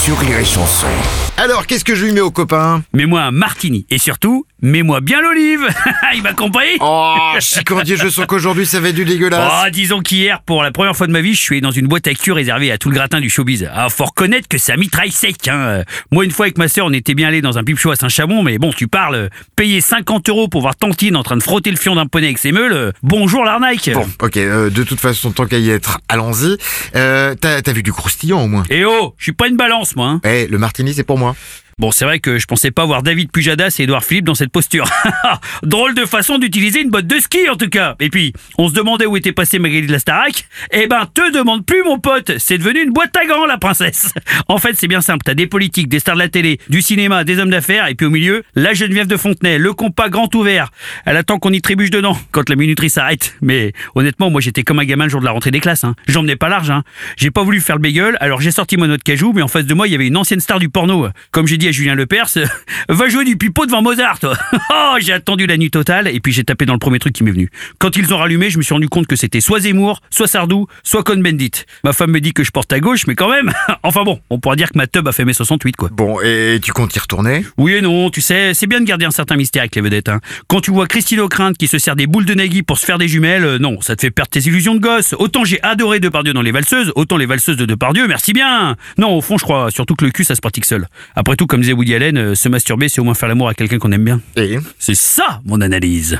sur Rire et Chanson. Alors, qu'est-ce que je lui mets au copain? Mets-moi un martini. Et surtout, mets-moi bien l'olive. Il m'a compris? Oh, chicandier, je sens qu'aujourd'hui ça va être du dégueulasse. Oh, disons qu'hier, pour la première fois de ma vie, je suis dans une boîte à cul réservée à tout le gratin du showbiz. Ah, faut reconnaître que ça mitraille sec. Hein. Moi, une fois avec ma sœur, on était bien allé dans un pipe show à Saint-Chamond, mais bon, tu parles, payer 50 euros pour voir Tantine en train de frotter le fion d'un poney avec ses meules, euh, bonjour l'arnaque Bon, ok, euh, de toute façon, tant qu'à y être, allons-y. Euh, T'as t'as vu du croustillant au moins? Et oh, je suis pas une balance, moi. Hein. Eh, le martini c'est pour moi. Bon, c'est vrai que je pensais pas voir David Pujadas et Edouard Philippe dans cette posture. Drôle de façon d'utiliser une botte de ski, en tout cas. Et puis, on se demandait où était passé Magali de la Starac. Eh ben, te demande plus, mon pote. C'est devenu une boîte à gants, la princesse. En fait, c'est bien simple. T'as des politiques, des stars de la télé, du cinéma, des hommes d'affaires, et puis au milieu, la Geneviève de Fontenay, le compas grand ouvert. Elle attend qu'on y trébuche dedans quand la minuterie s'arrête. Mais honnêtement, moi, j'étais comme un gamin le jour de la rentrée des classes. Hein. J'en pas large. Hein. J'ai pas voulu faire le bégueule, alors j'ai sorti mon autre cajou, mais en face de moi, il y avait une ancienne star du porno. Comme j'ai dit à Julien Lepers, va jouer du pipeau devant Mozart. Oh, j'ai attendu la nuit totale et puis j'ai tapé dans le premier truc qui m'est venu. Quand ils ont rallumé, je me suis rendu compte que c'était soit Zemmour, soit Sardou, soit Cohn-Bendit. Ma femme me dit que je porte à gauche, mais quand même. enfin bon, on pourra dire que ma tub a fait mes 68 quoi. Bon, et tu comptes y retourner? Oui et non, tu sais, c'est bien de garder un certain mystère avec les vedettes. Hein. Quand tu vois Christine O'Crinte qui se sert des boules de Nagui pour se faire des jumelles, euh, non, ça te fait perdre tes illusions de gosse. Autant j'ai adoré Depardieu dans les valseuses, autant les valseuses de Depardieu, merci bien. Non, au fond, je crois surtout que le cul, ça se pratique seul. Après tout, comme disait Woody Allen, euh, se masturber, c'est au moins faire l'amour à quelqu'un qu'on aime bien. Et C'est ça, mon analyse.